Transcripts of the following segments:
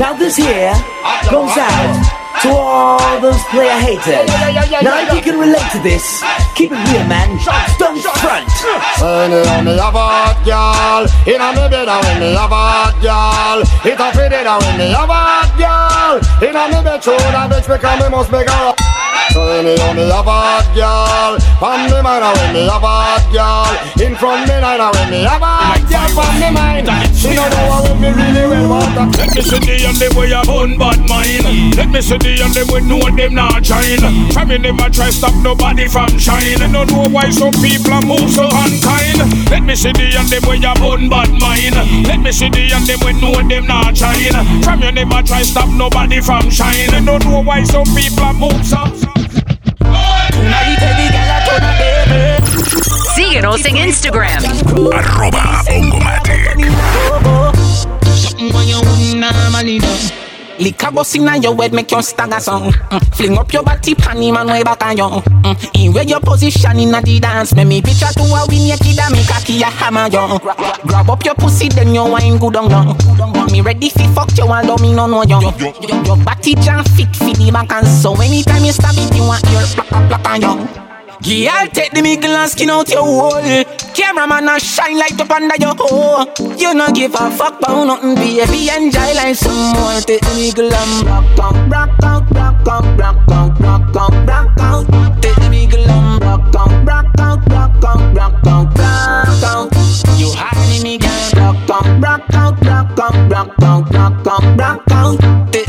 Now this here goes out to all those player haters. Now if you can relate to this, keep it real, man. Don't front. When you me a bad girl, inna me bed when me a bad girl. It a fit it when me a bad girl. Inna me bed, show that bitch because me must make her. So when you me a bad girl, from me mind when me a bad girl. In front of me line when me a bad girl, from me mind. She know know what me really well want. Let me see the and them way a bun bad mind. Let me see the and them we know them not shine. Try me never try stop nobody from shine. Don't know why some people are move so unkind. Let me see the and them way a bun bad mind. Let me see the and them we know them not shine. Try me never try stop nobody from shine. Don't know why some people are move so. Síguenos en Instagram. Arroba Ongomatic. Something when you wouldn't normally do. Lick a bus inna your head, make you stagger song. Mm. Fling up your body, panty man way back on you. Mm. In where your position inna the dance, make me picture to a win naked and make a key a hammer you. Gra- gra- Grab up your pussy, then you wine good on you. Me ready fi fuck you, although me no know you. Your- Your body jam fit fi the back and so anytime you stab it, you want your plaka plaka on you. Girl, take the middle and skin out your hole. Cameraman and shine light up under your hole. You no give a fuck about nothing, baby. Enjoy like some more. Take the middle and rock out, rock out, rock out, rock out, rock out, rock out. Take the middle and rock out, rock out, rock out, rock out, rock out. You hiding me, girl. Rock out, rock out, rock out, rock out, rock out, rock out.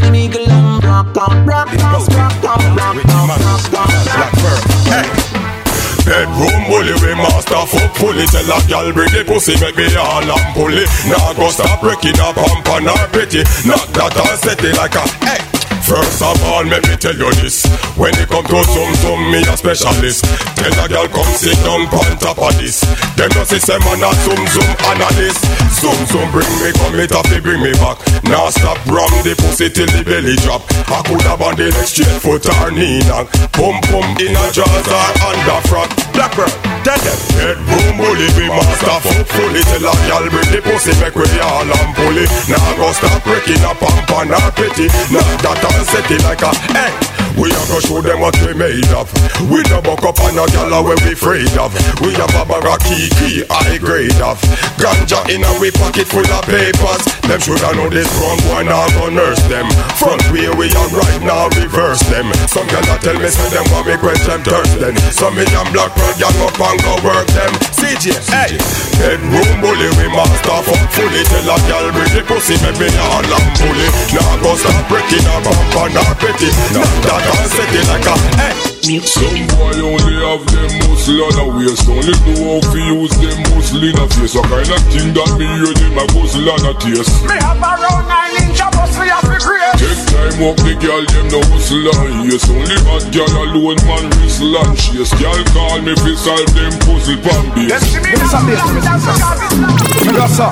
Bully, we master fuck fully. Tell a gal bring the pussy, make me all and pulley. Nah go stop breaking up pump and her pretty. Knock that and set it like a hey First of all, let me tell you this. When it come to some, some, me a specialist. Tell a girl come sit down on top of this. Them no say man a zoom, zoom analyst. Zoom, zoom, bring me, come it up, they bring me back. Now stop, ram the pussy till the belly drop. I could have on the next straight foot or knee knock Pum, pum, in a jaws or under frock. Black girl, tell them. Bedroom bully, we master fuck fully. Tell a girl bring the pussy, make we all and pulley Now go stop breaking up and her pretty Now that and set it like a hey we a go show them what we made of. We no buck up on a gala where we afraid of. We have a bag of kiki, high grade of. Ganja in a we pocket full of papers. Them shoulda know this wrong boy now go nurse them. Front way we are right now reverse them. Some gonna tell me say them want me them thirst then. Some me and black pearl gang up and go work them. CJ, hey. Bedroom bully we master fuck fully. Tell a gal bring the pussy make me all and bully. Now go start breaking her bump and her petty Now that and set it like a hey. Some boy only have them muscle on a waist. Only know how to use them muscle in a face. What kind of thing that me hear them a muscle on a taste. Me have around nine inch of muscle you fi create. Take time up the girl them no hustle and yes Only hot girl alone man whistle and chase. Girl call me fi solve them puzzle pan base. Them see me now, now, now, now, You got some.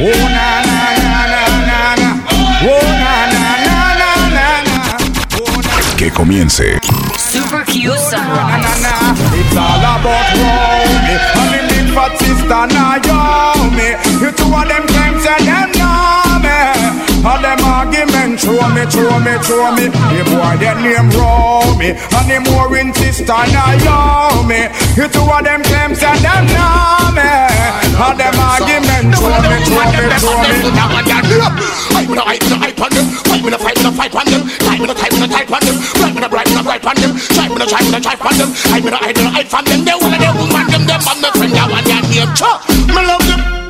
Oh na na na na na na. Oh na na na na na na. Que comience. Super Q Sunrise. Na na. It's all about Romy and the big fat sister Naomi. You two of them claims and them know me. All them argument throw me, throw me, throw me. The boy that name Romy and the mooring sister Naomi. You two of them claims and them know me. All them argument throw me, throw me, throw me. I wanna hype, wanna hype on them. Fight, wanna fight, wanna fight on them. Time, wanna type, wanna type on them. Bright, wanna bright, wanna bright on them. Try, wanna try, wanna try on them. I wanna hide, wanna hide from them. They wanna, they woman them, them. I'm the friend, I want their name. Cha, me love them,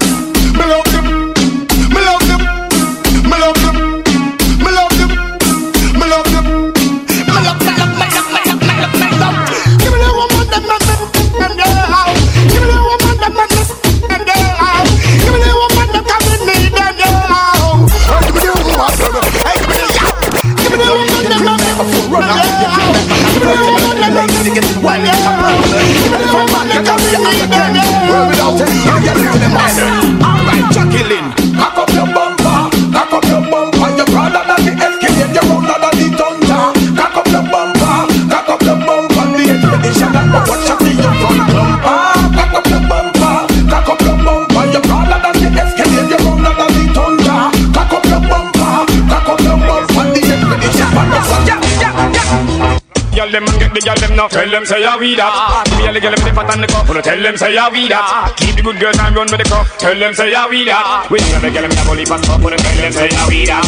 now. Tell them say ya we that. Me and the girl them the fat and the cup. Wanna tell them say ya we that. Keep the good girls and run with the cup. Tell them say ya we that. We and the girl them the bully pass up. Wanna tell them say ya we that.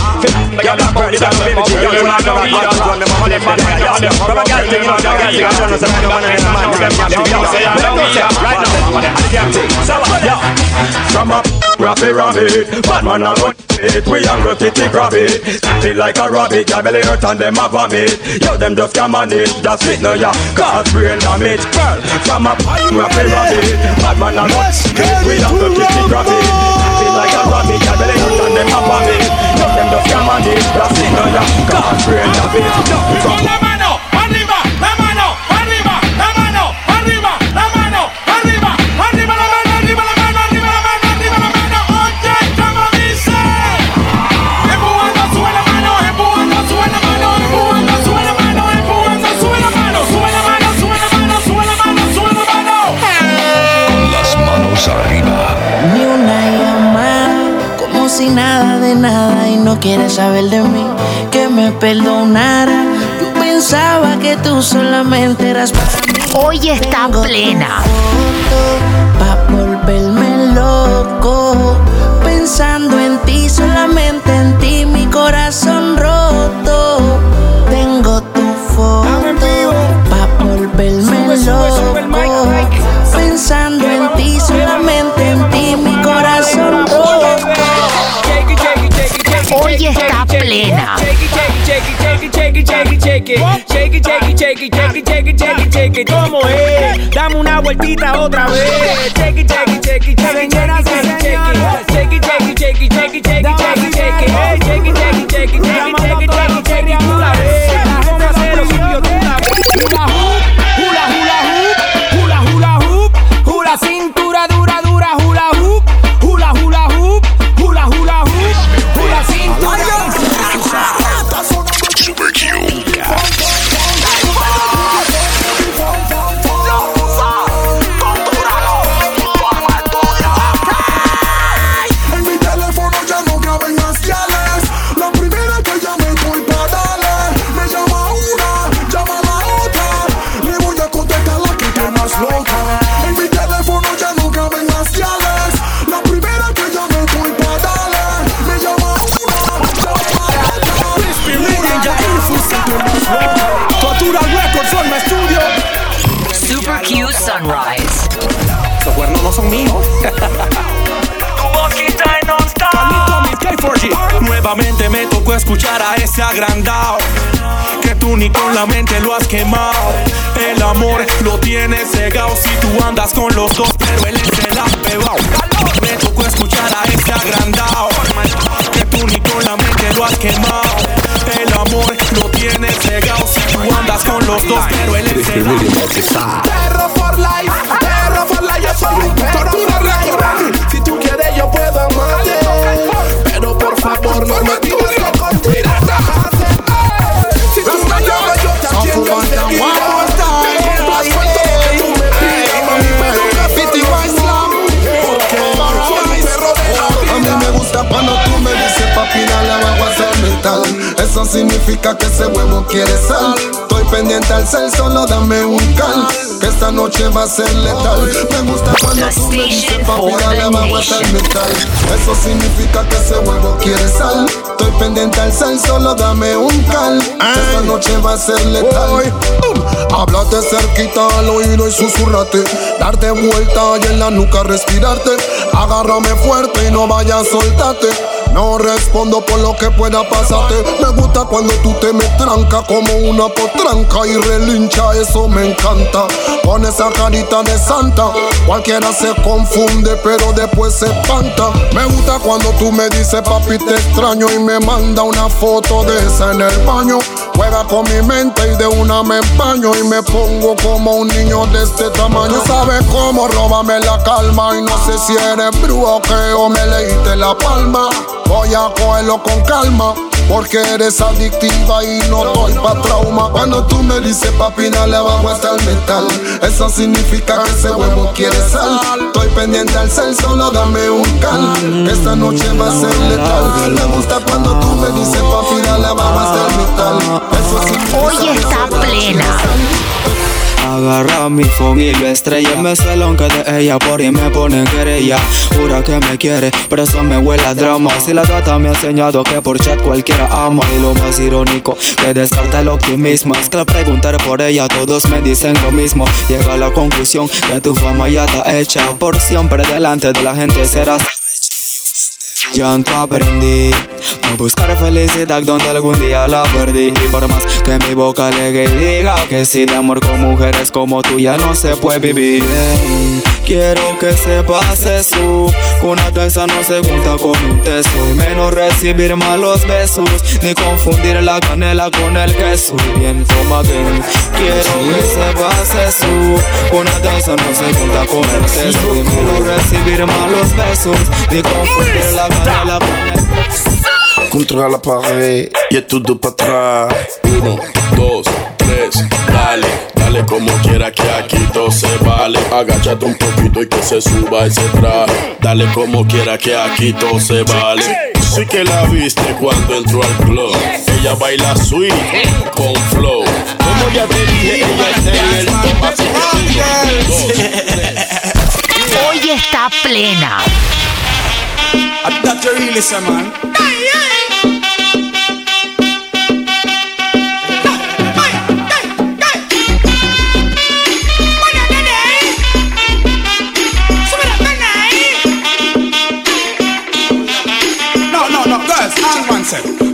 Girl them bully that. Tell them say ya we that. Run them bad man. All them from a girl. All them girl. I don't know say man man man man. Girl them say ya we that. Right now. So yeah. From up. Raffy rabbit, bad man a run it We a go kitty grab it. Feel like a rabbit, your belly hurt and them a vomit. Yo, them just come on it, that's it no ya Cause brain damage, girl From a raffy rabbit, bad man a run it We a go kitty grab it. Feel like a rabbit, your belly hurt and them a vomit. Yo, them just come on it, that's it no ya Cause brain damage. From La quieres saber de mí, que me perdonara. Yo pensaba que tú solamente eras para mí. Hoy está Tengo plena. Pa' volverme loco, pensando en ti, solamente shake it, shake it, shake it, shake it, shake it, shake it, shake it, shake it, shake it, shake it, shake it, es? Dame una vueltita otra vez. Shake it, shake it, shake it, shake it, shake it, shake it, shake it, shake it, shake it, shake it, significa que ese huevo quiere sal. Estoy pendiente al cel, solo dame un cal Que esta noche va a ser letal. Me gusta cuando tú me dices papi abajo a hacer metal Eso significa que ese huevo quiere sal. Estoy pendiente al cel, solo dame un cal Que esta noche va a ser letal. Háblate cerquita al oído y susurrate Darte vuelta y en la nuca respirarte Agárrame fuerte y no vayas a soltarte no respondo por lo que pueda pasarte. Me gusta cuando tú te me tranca como una potranca y relincha, eso me encanta. Con esa carita de santa, cualquiera se confunde, pero después se espanta. Me gusta cuando tú me dices, papi, te extraño y me manda una foto de esa en el baño. Juega con mi mente y de una me empaño y me pongo como un niño de este tamaño. Sabes cómo róbame la calma y no sé si eres brujo o qué o me leíste la palma. Voy a cogerlo con calma. Porque eres adictiva y no doy pa' trauma. Cuando tú me dices papi, dale abajo hasta el metal. Eso significa que ese huevo quiere sal. Estoy pendiente al cel, solo dame un cal. Esta noche va a ser letal. Me gusta cuando tú me dices papi, dale abajo hasta el metal. Eso significa Hoy está plena. Agarra mi phone y lo estrella. Me salón que de ella por ahí me ponen querella. Jura que me quiere, pero eso me huele a drama. Si la gata me ha enseñado que por chat cualquiera ama. Y lo más irónico, que descarta el optimismo. Es que al preguntar por ella todos me dicen lo mismo. Llega a la conclusión que tu fama ya está hecha Por siempre. Delante de la gente serás ya no aprendí. A buscar felicidad donde algún día la perdí. Y por más que mi boca y diga que si de amor con mujeres como tú ya no se puede vivir Quiero que sepas eso que Una taza no se junta con un teso. Y menos recibir malos besos Ni confundir la canela con el queso. Y bien Quiero que sepas eso que Una taza no se junta con el teso Y menos recibir malos besos Ni confundir la canela con el Contra la pared y es todo para atrás. Uno, dos, dale, dale como quiera que aquí todo se vale. Agáchate un poquito y que se suba ese traje. Dale como quiera que aquí todo se vale. Sí que la viste cuando entró al club. Ella baila sweet con flow. Como ya te dije, ella es el top. Así que. Hoy está plena. That you really say, man.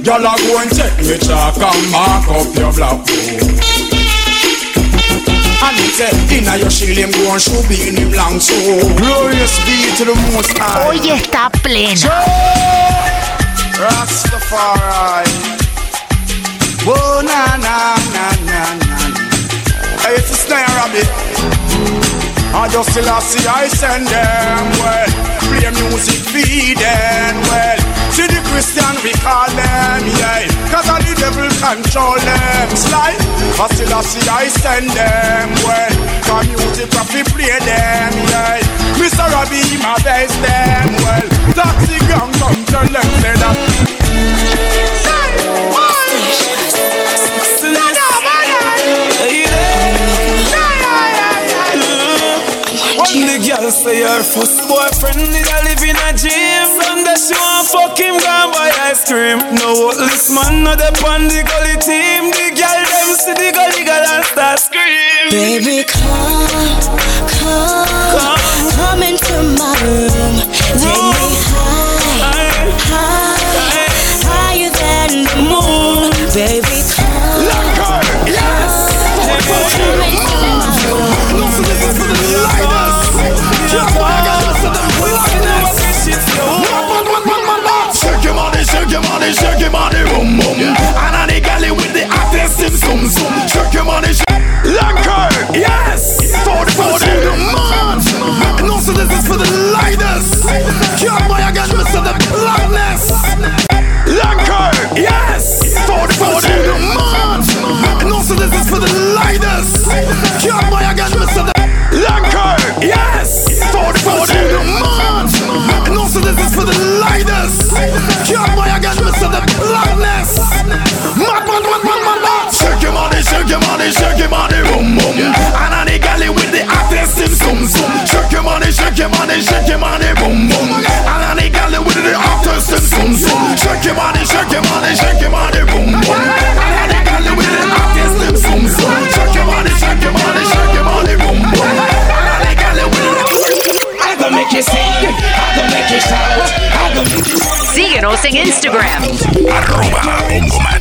Y'all are go and check me chalk and mark up your black book. And he said, inna your shield him go and be in him long so. Glorious be to the most high. Hoy está plena. Rastafari. Whoa, na, na, na, na, na. Hey, it's a snare rabbit I just still I see I send them well. Play music feed them well See the Christian we call them yeah. Cause all the devil control them. Slide I still I see I send them well. Cause music we play them yeah. Mr. Robbie my best them well. Taxi gang come tell them say that. One the girl say her first boyfriend is a live in a gym. Sunday she want fuck cream. No this man not the on the gully team. The girl them see the gully girl and start scream. Baby, come, come, your money, shake your money, shake your money, boom, boom. And on the galley with the hottest sim zoom zoom. Shake your money, shake your money, shake your money, boom, boom. And on the galley with the I gonna make you sing, I gonna make you shout, I gonna make you Síguenos en Instagram. Arroba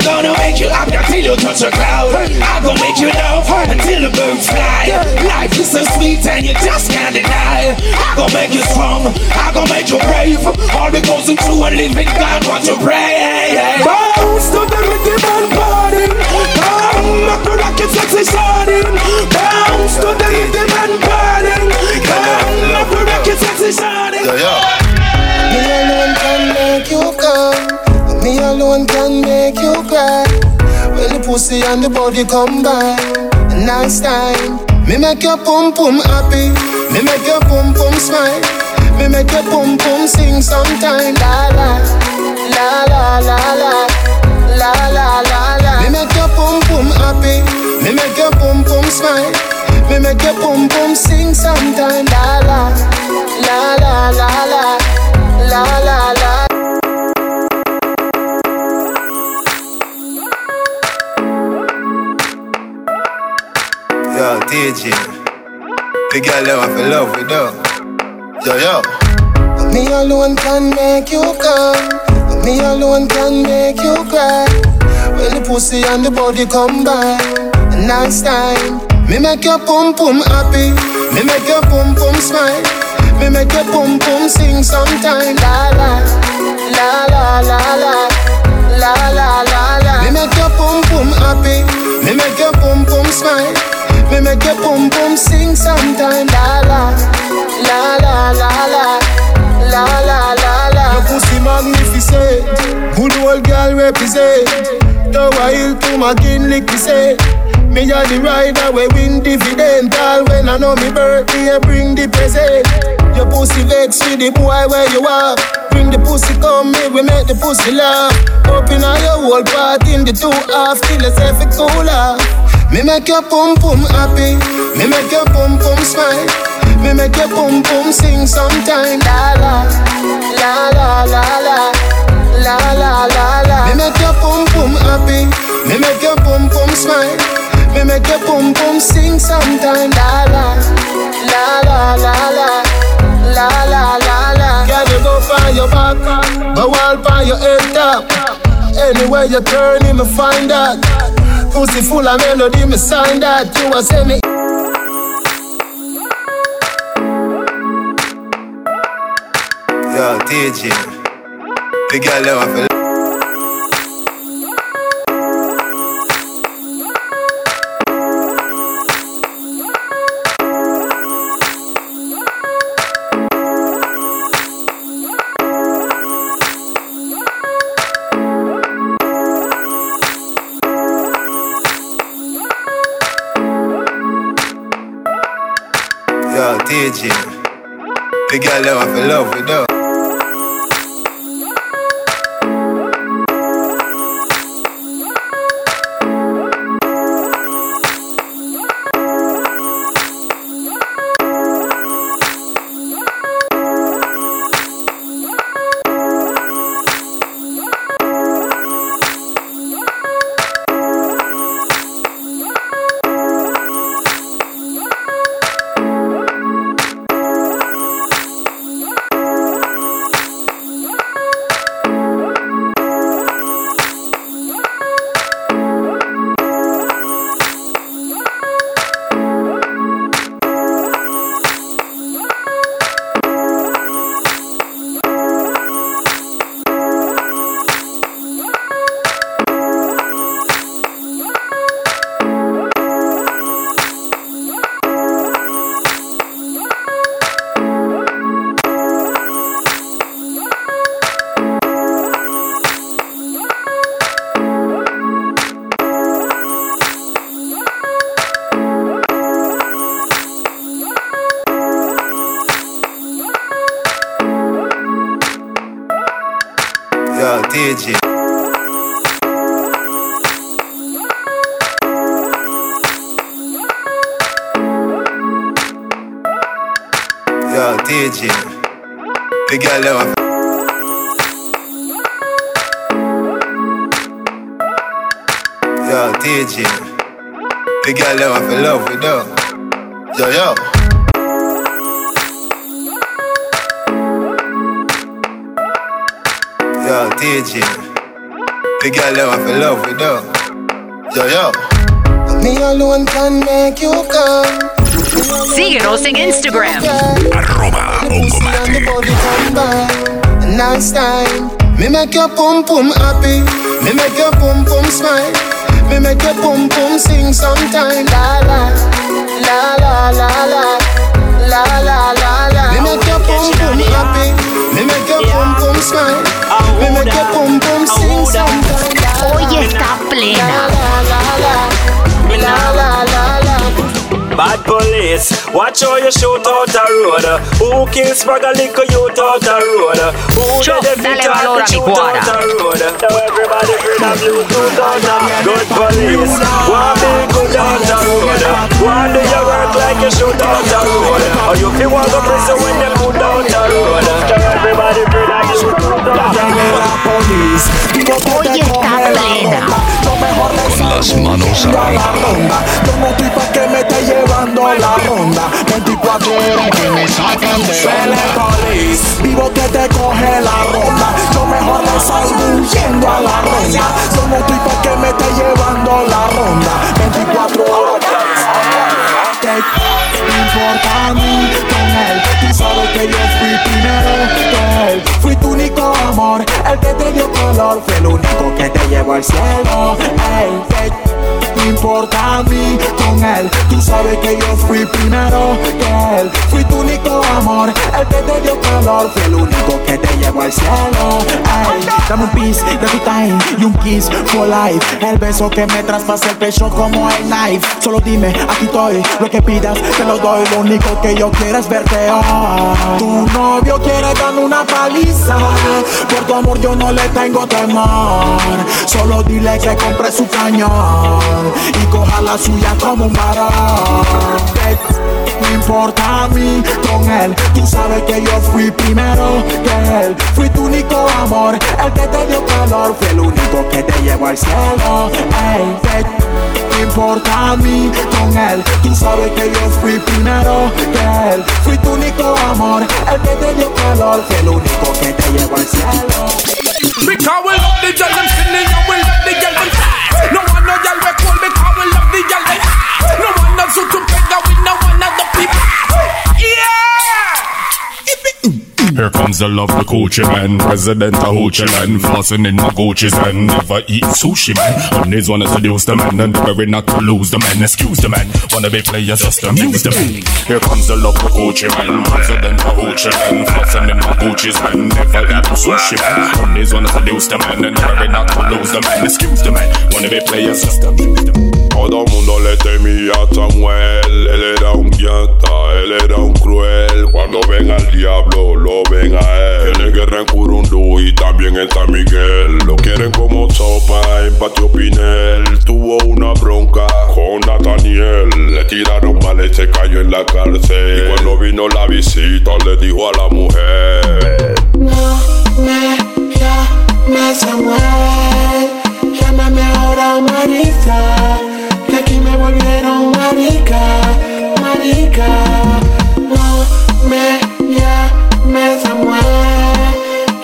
I'm gonna make you up until you touch a cloud. I'm gonna make you love until the birds fly. Life is so sweet and you just can't deny. I'm gonna make you strong. I'm gonna make you brave. All because I'm true and living God want to pray. Bounce to the rhythm and party. Come, make the rocket sexy shining. Bounce to the rhythm and party. Come, make the rocket sexy shining. Yeah, yeah. Me alone can make you come. Me alone can make you cry. When the pussy and the body combine, nice time. Me make your pum pum happy. Me make your pum pum smile. Me make your pum pum sing sometime. La la, la la la la, la la la la. Me make your pum pum happy. Me make your pum pum smile. Me make your pum pum sing sometime. La la, la la la la, la la la. stage. The girl that I love with, though. Yo, yo. Me alone can make you come. Me alone can make you cry. When the pussy and the body combine, a nice time. Me make your pum pum happy. Me make your pum pum smile. Me make your pum pum sing sometime. La la, la la la la, la la la la. Me make your pum pum happy. Me make your pum pum smile. Me make your boom boom sing sometime. La la, la la la la, la la la la. Your pussy magnificent, good old girl represent. The wild to my kin lick say. Me a the rider we win dividend. All when I know me birthday, I bring the present. Your pussy vex with the boy where you are. Bring the pussy come me we make the pussy laugh. Open all your whole part in the two half till it's cool off. Me make your pum pum happy. Me make your pum pum smile. Me make your pum pum sing sometime. La la, la la la la, la la la la. Me make your pum pum happy. Me make your pum pum smile. Me make your pum pum sing sometime. La la, la la la la, la la la la. Gotta go find your back, but while find your head up. Anywhere you turn, you may find that. Pussy full of melody, me sign that. You a say me. Yo, TG. The girl that want The girl that want to love with though. next time. Me make your pum pum happy. Me make your pum pum smile. Me make your pum pum sing sometime. La la la la la la la la la. Me make your pum pum happy. Me make your pum pum smile. Me make your pum pum sing sometime. Hoy está plena. Police. Watch how you shoot out the road. Who kills brag a little youth out the road? Who Yo, did the dale fit valor a shoot out the road? Now everybody free of Bluetooth out the good police. One big good out the road. One do you work like you shoot out the road? Or you feel want to prison when they put out the road? Now everybody free of Bluetooth out the road. Hoy está plena. Con las manos arriba. Llevando la ronda. 24 horas que me sacan de onda. Vivo que te coge la ronda. Yo mejor le salgo huyendo a la ronda. No estoy pa' que me esté llevando la ronda. 24 horas que me sacan onda me importa a mí con él Tú sabes que yo fui primero que él. Fui tu único amor, el que te dio color. Fue el único que te llevó al cielo. Ey, ey, no importa a mí. Con él Tú sabes que yo fui primero que él. Fui tu único amor, el que te dio calor. Fue el único que te llevó al cielo. Dame un piece de tu time y un kiss for life. El beso que me traspasa el pecho como el knife. Solo dime, aquí estoy, lo que pidas te lo doy. Lo único que yo quiero es verte hoy. Tu novio quiere darme una paliza Por tu amor yo no le tengo temor. Solo dile que compre su cañón Y coja la suya como un varón. No importa a mí con él Tú sabes que yo fui primero que él. Fui tu único amor El que te dio calor Fue el único que te llevó al cielo. Ey, importa a mí con él Tú sabes que yo fui primero que él Fui tu único amor El que te dio calor el único que te llevó al cielo Because we love the girl, them and we love the. No one no girl we cool because we love the girl, hot. No one to beg, we no one of the people. Here comes the love, the Gucci man, president of Hoochie land, flossing in my Gucci's and never eat sushi man. Mondays wanna seduce the man, and worry not to lose the man. Excuse the man, wanna be players just amuse the man. Here comes the love, the Gucci man, president of Hoochie land, flossing in my Gucci's and never eat sushi man. Mondays wanna seduce the man, and worry not to lose the man. Excuse the man, wanna be players just amuse the man. Todo mundo le temía a Samuel, él era un gangsta, él era un cruel. Cuando ven al diablo, lo ven a él. Tiene guerra en Curundú y también en San Miguel. Lo quieren como sopa en Patio Pinel. Tuvo una bronca con Nathaniel. Le tiraron mal y se cayó en la cárcel. Y cuando vino la visita, le dijo a la mujer. No me llames Samuel, llámame ahora me volvieron marica, marica. No me llames Samuel,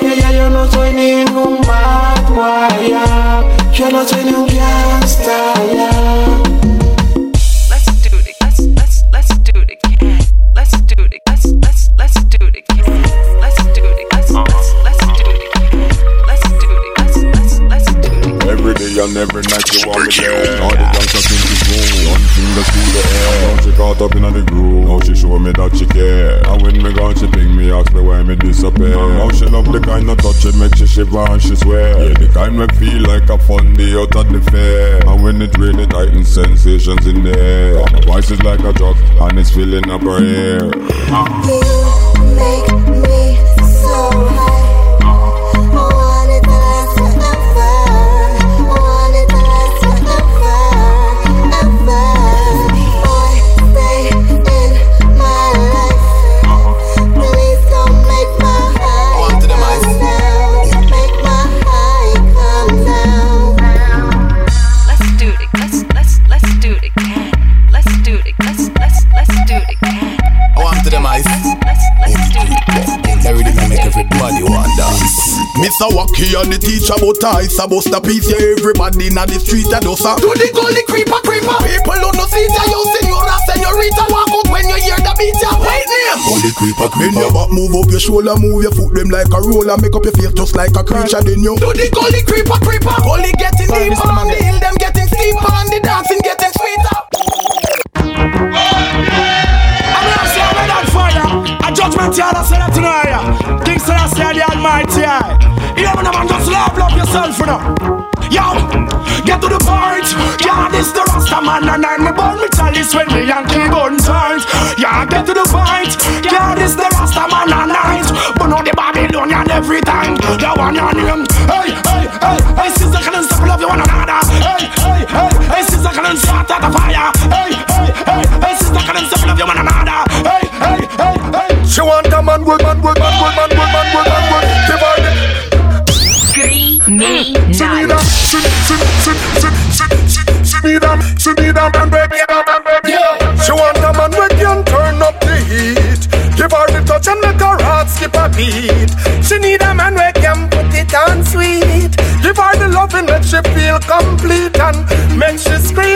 que ya yo no soy ningún bad boy, ya. yo no soy ni un gangsta, ya. Let's do it. Let's let's let's do it. Let's do it. Let's let's let's do it. Let's do it. Let's let's let's do it again. Let's do it. Let's let's let's do it. Every day and every night you want me there. All the gangsters in the one finger to the air. Now she caught up in the groove. Now she show me that she care. And when me gone, she ping me, ask me why me disappear. Now she love the kind of touch it make she shiver and she swear. Yeah, the kind me feel like a fun day out at the fair. And when it rain, it heightens sensations in the air. My voice is like a drug and it's filling up her ear. Make me so high. Mr. Wacky and the teacher but ice a bust a piece yeah everybody inna the street a dosa To the gully creeper creeper. People who no see ya yo senora senorita walk out when you hear the beat ya White name Holy creeper Bend your back move up your shoulder move your foot them like a roller. Make up your face just like a creature then you. To the gully creeper creeper. Gully getting deeper and the hill them getting steeper and the dancing getting sweeter. I'm gonna say I'm on fire. A judgment yard, I say that tonight. King Selassie I, the Almighty. Yourself, you. Yo, get to the point. Yeah, this the Rasta man and I'm born me chalice when me Yankee gun turns. Yeah, get to the Criminal. She need a, she, she, she, she, she, she, she need a, she need a man, baby, a man, baby. She want a man who can turn up the heat. Give her the touch and make her heart skip a beat. She need a man who can put it on sweet. Give her the loving and make she feel complete and make she scream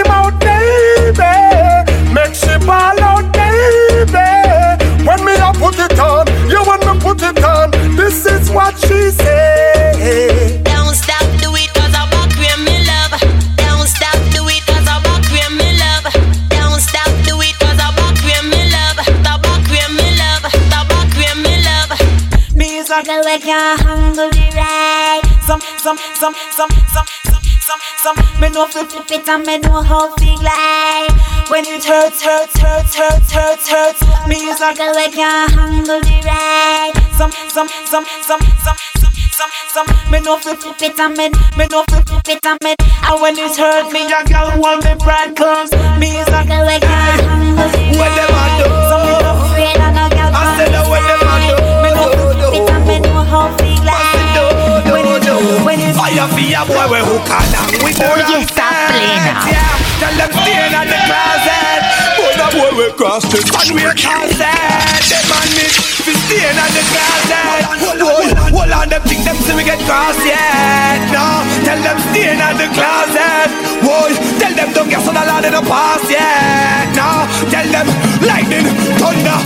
Some, some, some, some, some, some, some. Me know flip it and me know how fi glide. When it hurts, hurts, hurts, hurts, hurts, hurts. Me is like a like a humble ride. Some, some, some, some, some, some, some, some. Me know flip it and me, me know flip it and me. And when it hurt me, a girl want me bright clothes. Me is like a like a humble ride. What them a do? Some me no afraid and a girl I said that what them a do? Me know flip it and me know how. When it, when it Fire for your boy we hook on down with the Oye, está plena. Yeah, tell them stay in the closet. But the boy we cross the sun we closet. Them man me fi stay in the closet. Hold, hold on them think them see we get cross yet. No, tell them stay in the closet. Whoa, tell them don't get so the land in the past yet. No, tell them lightning, thunder.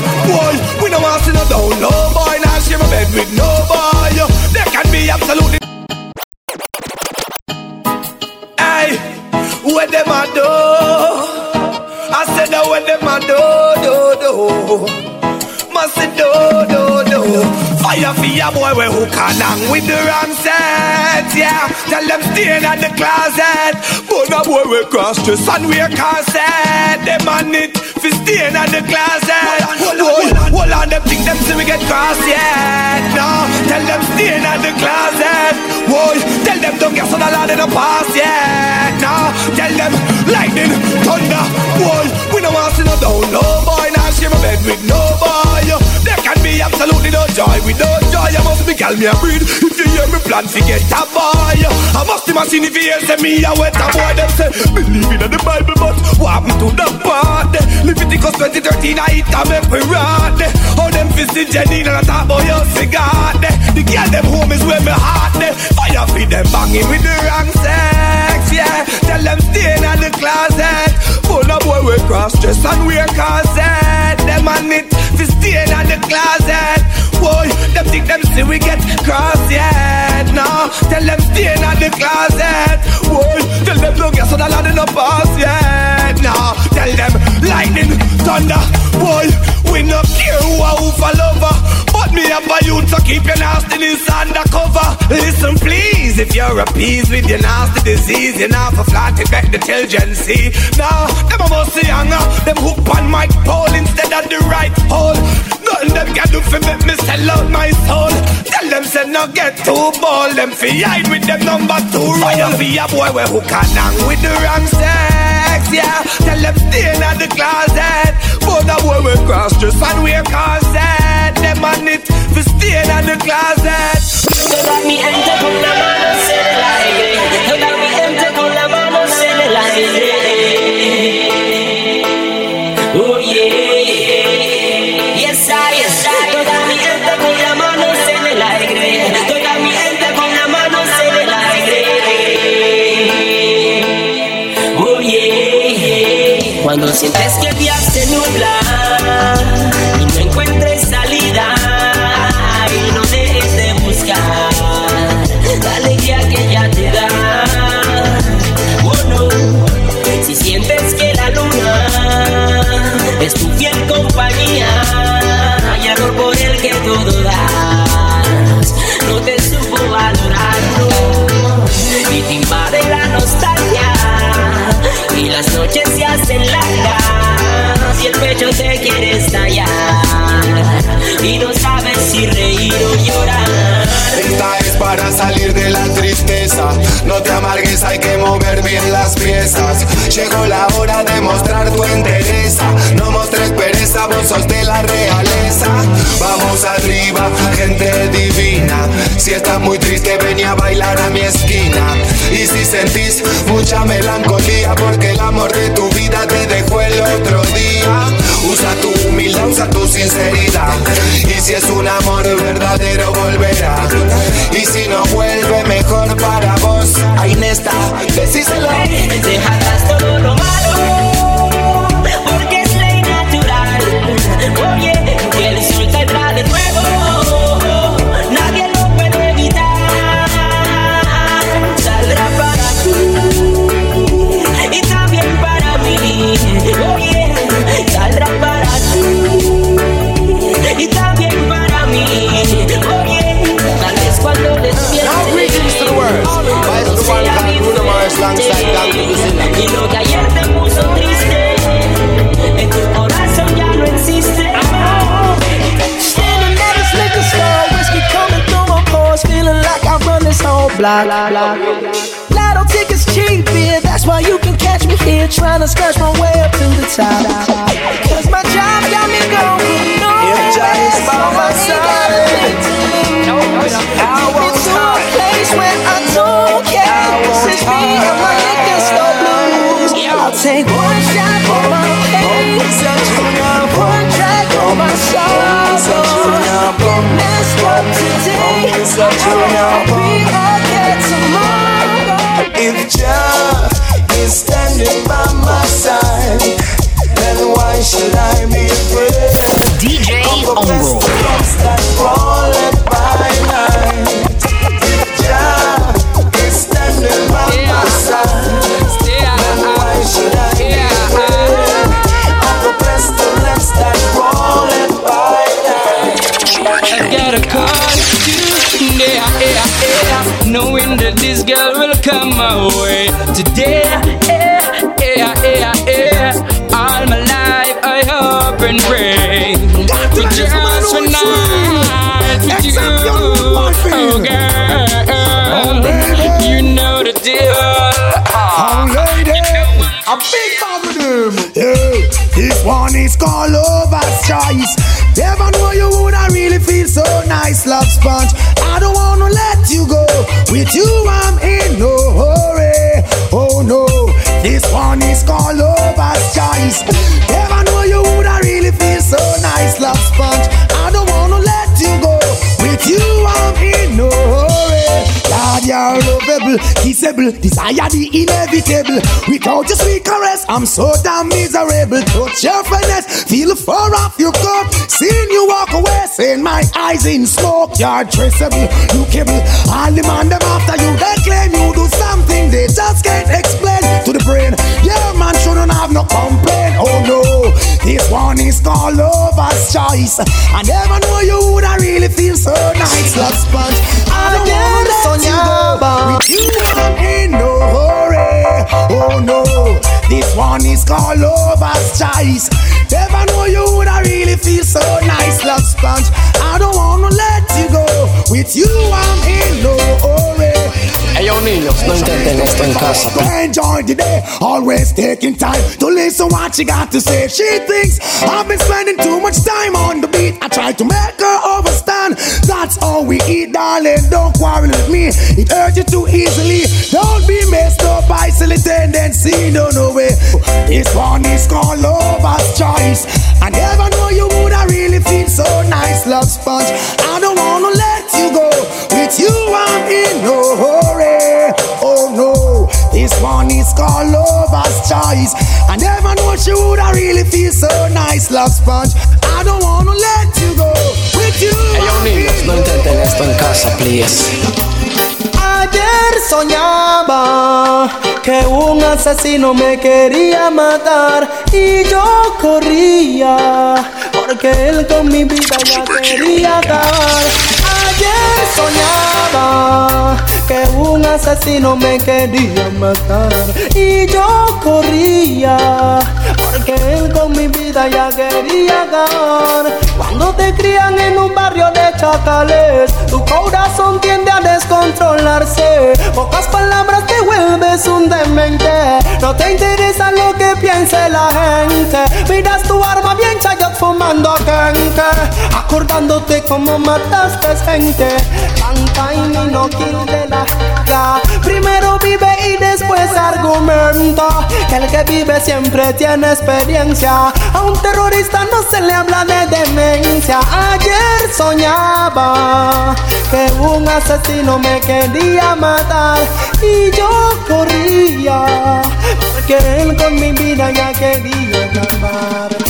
Your boy we hook on down with the wrong set, yeah. Tell them stay in the closet. But the boy we cross the sun we corset. Them on it fi stay in the closet. Hold on, hold on, them think them see we get cross yet. No, tell them stay in the closet. Whoa, tell them don't get so the land in the past yet. No, tell them lightning, thunder. Whoa, we don't want to see no down low boy. Now share my bed with no boy. There can be absolutely no joy with no joy. I must be calm me a breed. If you hear me plan to get a boy, I must imagine if you hear say me a wet a boy. Them say believe in the Bible, but what happened to the part? Leviticus 2013, I hit a make we run. How them fisting Jenny and I talk about your cigar. The girl them home is where me heart. Fire feed them banging with the wrong sex. Yeah, tell them stay in the closet. Full of boy we cross dress and wear corset. Them on it fi stay in the closet. Boy, them think them see we get cross yet. No, tell them stay in the closet. Boy, tell them don't get so the land in the pass yet. No, tell them lightning, thunder. Boy, we no care who who lover. Me have a youth to keep your nastiness undercover. Listen, please, if you're appeased with your nasty disease, you're not for flatting back the children. See, now them a see younger. Them hook on my pole instead of the right hole. Nothing them can do for make me sell out my soul. Tell them say no get too bold. Them fi hide with them number two. Fire for a boy we hook on hang with the wrong sex. Yeah, tell them stay in the closet. For the boy we cross dress and wear corset. them on it for staying in the closet. Me enter con la mano me enter con la mano. Oh yeah. Yes I, yes I. You got me enter con la mano celeste. You got me enter con la mano. Oh yeah. Cuando sientes que Las noches se hacen largas y el pecho te quiere estallar. Y no sabes si reír o llorar. Para salir de la tristeza. No te amargues, hay que mover bien las piezas. Llegó la hora de mostrar tu entereza. No mostres pereza, vos sos de la realeza. Vamos arriba, gente divina. Si estás muy triste, ven a bailar a mi esquina. Y si sentís mucha melancolía, porque el amor de tu vida te dejó el otro día. Usa tu humildad, usa tu sinceridad. Y si es un amor verdadero, volverá. Y si no vuelve, mejor para vos. Ahí está, decíselo. Deja atrás todo lo malo, porque es ley natural. Oye, Vice the one called Bruno Mars alongside Dr. Lucilla. Y lo que ayer te puso triste, en tu corazón ya no existe. Standing at this liquor store, whiskey coming through my pores, feeling like I run this whole block. Lotto tickets cheap, yeah, that's why you can catch me here, trying to scratch my way up to the top. If Jah is standing by my side, then why should I be afraid? DJ Ongo. Knowing that this girl will come my way today. Yeah, yeah, yeah, yeah. All my life I hope and pray for just one night with you, oh girl. Oh, you know the deal. Oh, lady, a big man with him. Yeah, this one is called Lover's Choice. Never know you woulda really feel so nice, love sponge. I don't wanna let you go. With you, I'm in no hurry. Oh no, this one is called Lover's Choice. Lovable, kissable, desire the inevitable. Without your sweet caress, I'm so damn miserable. Touch your finesse, feel far off your cup. Seeing you walk away, saying my eyes in smoke. You're traceable, lookable. All the man them after you, they claim you do something they just can't explain to the brain. Yeah, man shouldn't have no complaint. Oh no, this one is called lover's choice. I never know oh, you woulda really feel so nice, love sponge. I don't wanna let you go. With you, I'm in no hurry. Oh no, this one is called lover's choice. Never know you woulda really feel so nice, love sponge. I don't wanna let you go. With you, I'm in no hurry. Hey, yo, niños, no intenten esto en casa. Enjoy the day, always taking time to listen what she got to say. She thinks I've been spending too much time on the beat. I try to make her understand. That's how we eat, darling. Don't quarrel with me. It hurts you too easily. Don't be messed up by silly tendency. No, no way. This one is called lover's choice. I never know you woulda really feel so nice, love sponge. I choice. I never know she woulda really feel so nice, love sponge. I don't wanna let you go. With you, Hey, yo, I'm niños, in no intenten esto en casa, please. Ayer soñaba que un asesino me quería matar y yo corría porque él con mi vida ya quería acabar. Ayer soñaba que un asesino me quería matar. Y yo corría porque él con mi vida vida ya quería ganar. Cuando te crían en un barrio de chacales, tu corazón tiende a descontrolarse. Pocas palabras te vuelves un demente. No te interesa lo que piense la gente. Miras tu arma bien chayot fumando gente. Acordándote cómo mataste gente. Mankind no kill de la. Primero y después argumenta. El que vive siempre tiene experiencia. A un terrorista no se le habla de demencia. Ayer soñaba que un asesino me quería matar y yo corría porque él con mi vida ya quería acabar.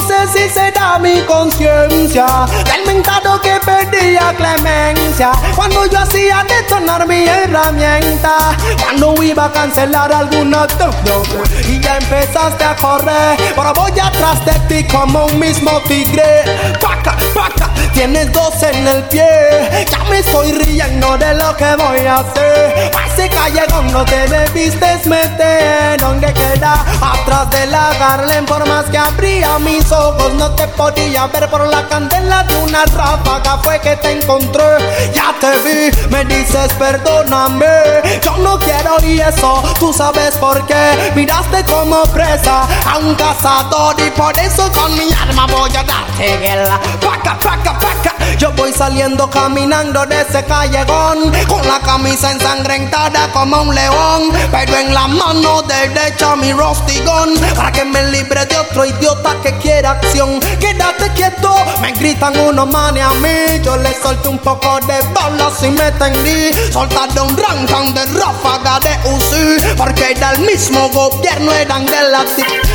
No sé si será mi conciencia. Del mentado que perdía clemencia. Cuando yo hacía detonar mi herramienta, cuando iba a cancelar alguna deuda y ya empezaste a correr, pero voy atrás de ti como un mismo tigre. Paca, paca, tienes dos en el pie, ya me estoy riendo de lo que voy a hacer. A ese callejón no te debiste meter, donde queda atrás de la Garlen, por más que abría mis ojos no te podía ver por la candela de una ráfaga fue que te encontré. Ya te vi, me dices perdóname, yo no quiero y eso tú sabes por qué. Miraste como presa a un cazador y por eso con mi arma voy a darte guerra. Paca, paca, paca. Yo voy saliendo caminando de ese callejón con la camisa ensangrentada como un león, pero en la mano derecha mi rostigón para que me libre de otro idiota que quiera acción. Quédate quieto, me gritan unos manes a mí. Yo le solté un poco de balas y me tendí. Soltaron un rancan de ráfaga de UCI porque era el mismo gobierno, eran de la.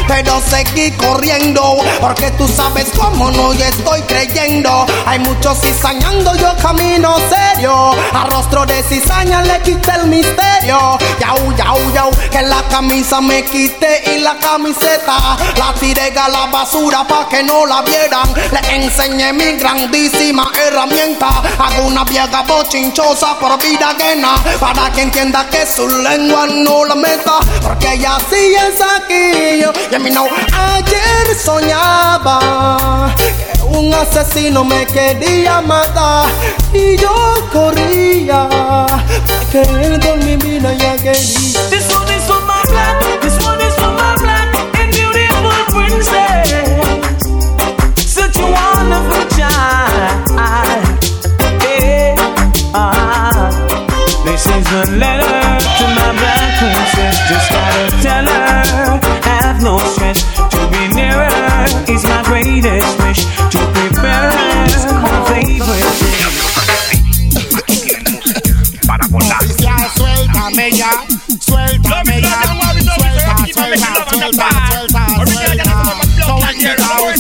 Pero seguí corriendo porque tú sabes cómo no y estoy creyendo. Hay muchos cizañando, yo camino serio. A rostro de cizaña le quité el misterio. Yau, yau, yau, que la camisa me quité y la camiseta la tiré a la basura pa' que no la vieran. Le enseñé mi grandísima herramienta. Hago una vieja bochinchosa por vida ajena para que entienda que su lengua no la meta. Porque ella sí es aquí. Y mí no. Ayer soñaba que un asesino me quería matar y yo corría porque él con mi vida ya quería. This one is for my black,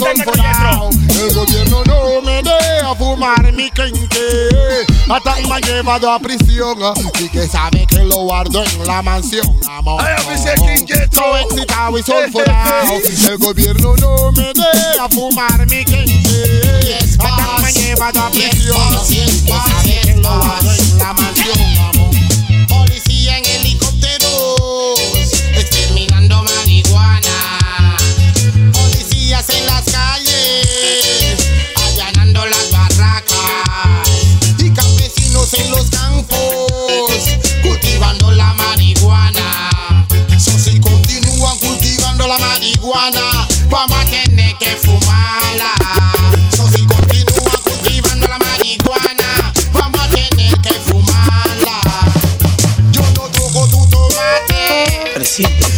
El gobierno no me deja fumar mi quente. Hasta me ha llevado a prisión y que sabe que lo guardo en la mansión, amor. So excitado y sulfurado. El gobierno no me deja fumar mi quente. Hasta me ha llevado a prisión y que sabe que lo guardo en la mansión, amor. Marihuana, Vamos a tener que fumarla. So si continúan cultivando la marihuana, vamos a tener que fumarla. Yo no toco tu tomate, yo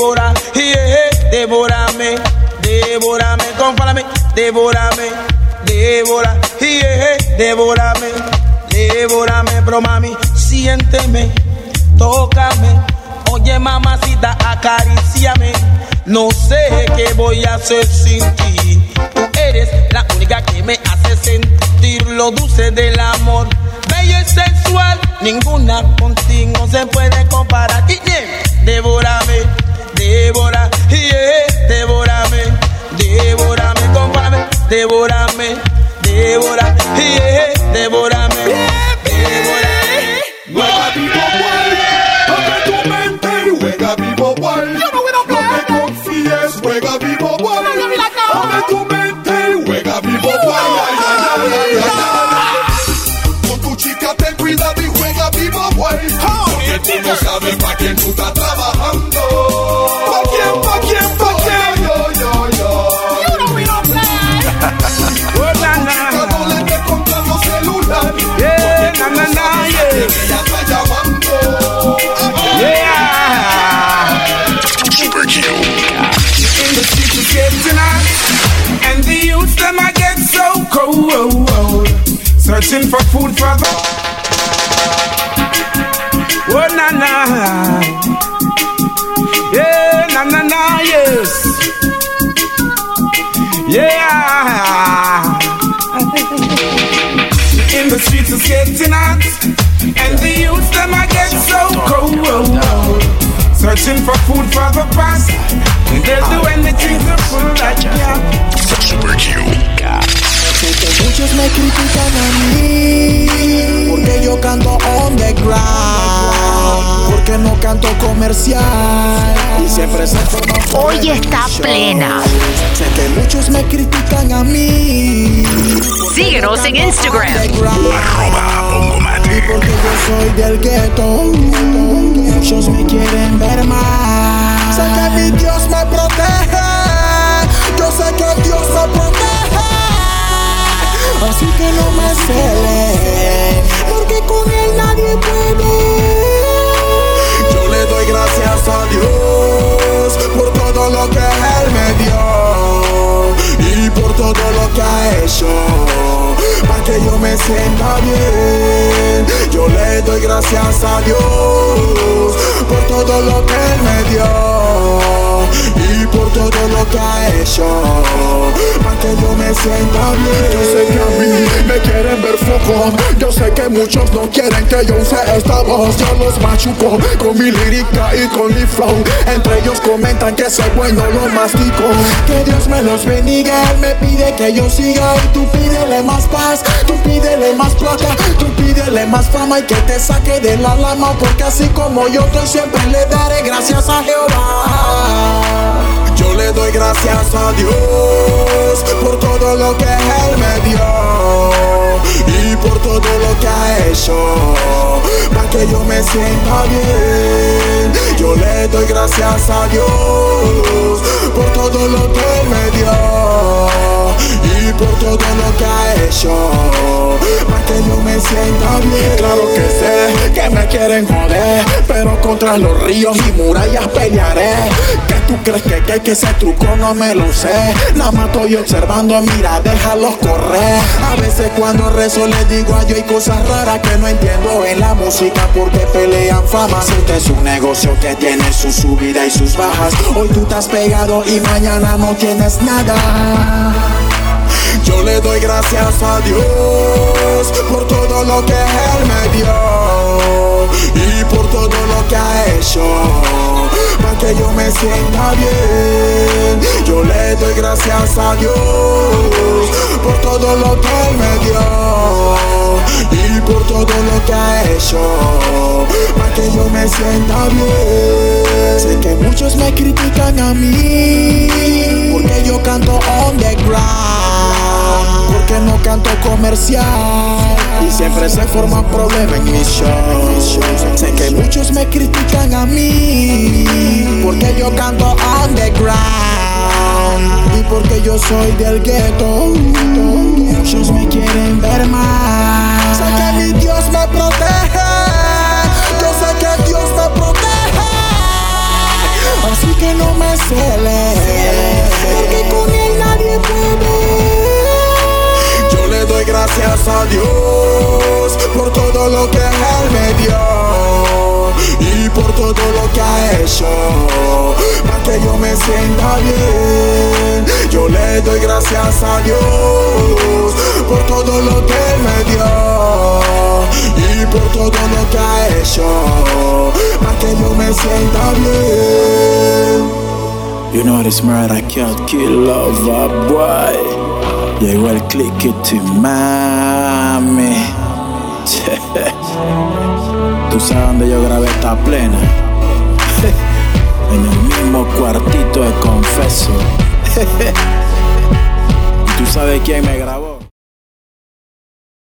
devora, yeah, devórame, devórame, compárame, devórame, devora, yeah, devórame, devórame, pero mami, siénteme, tócame, oye mamacita, acaríciame, no sé qué voy a hacer sin ti, tú eres la única que me hace sentir lo dulce del amor, ella es sensual, ninguna contigo se puede comparar. Y bien, devórame, devora, yeah, devórame, devórame, compárame, devórame, devora, yeah, devórame, devórame. Juega vivo boy, abre tu mente y juega vivo boy. No te confíes, juega vivo boy. Abre tu mente y juega vivo ay. Con tu chica ten cuidado y juega vivo boy. Porque tú no sabes para quién tú estás trabajando. Searching for food for the. Oh na na, yeah na na na yes, yeah. In the streets is getting hot, and the youths them I get so cold. Searching for food for the past, they'll do anything to pull that gap. Super Q. Sé que muchos me critican a mí porque yo canto underground, porque no canto comercial y siempre se forma Hoy está plena. Sé que muchos me critican a mí. Síguenos en Instagram. Y porque yo soy del gueto, muchos me quieren ver más. Sé que mi Dios me protege, yo sé que Dios me protege. Así que no me cele, porque con él nadie puede. Yo le doy gracias a Dios por todo lo que Él me dio por todo lo que ha hecho para que yo me sienta bien. Yo le doy gracias a Dios por todo lo que Él me dio y por todo lo que ha hecho para que yo me sienta bien. Yo sé que a mí me quieren ver foco. Yo sé que muchos no quieren que yo use esta voz. Yo los machuco con mi lírica y con mi flow. Entre ellos comentan que soy bueno, lo mastico. Que Dios me los bendiga. Me pide que yo siga y tú pídele más paz. Tú pídele más plata. Tú pídele más fama y que te saque de la lama. Porque así como yo estoy siempre le daré gracias a Jehová. Yo le doy gracias a Dios por todo lo que Él me dio y por todo lo que ha hecho para que yo me sienta bien. Yo le doy gracias a Dios por todo lo que me dio y por todo lo que ha hecho para que yo me sienta bien. Claro que sé que me quieren joder, pero contra los ríos y murallas pelearé. ¿Qué tú crees que, que, que ese truco no me lo sé? Nada más estoy observando, mira, déjalos correr. A veces cuando rezo les digo a yo hay cosas raras que no entiendo en la música porque pelean fama. Este es un negocio que tiene su subida y sus bajas. Hoy tú estás pegado y mañana no tienes nada. Yo le doy gracias a Dios por todo lo que Él me dio y por todo lo que ha hecho para que yo me sienta bien. Yo le doy gracias a Dios por todo lo que Él me dio y por todo lo que ha hecho para que yo me sienta bien. Sé que muchos me critican a mí porque yo canto underground, porque no canto comercial y siempre se forman problemas en mis shows. Sé que muchos me critican a mí porque yo canto underground y porque yo soy del gueto. Muchos me quieren ver más. Sé que mi Dios me protege. Yo sé que Dios me protege. Así que no me cele. Porque con él nadie puede. Yo le doy gracias a Dios por todo lo que Él me dio y por todo lo que ha hecho para que yo me sienta bien. yo le doy gracias a Dios por todo lo que Él me dio y por todo lo que ha hecho para que yo me sienta bien. You know this murder can't kill lover boy. Llegó el click to mami. Tú sabes dónde yo grabé esta plena. En el mismo cuartito de confeso. ¿Y tú sabes quién me grabó?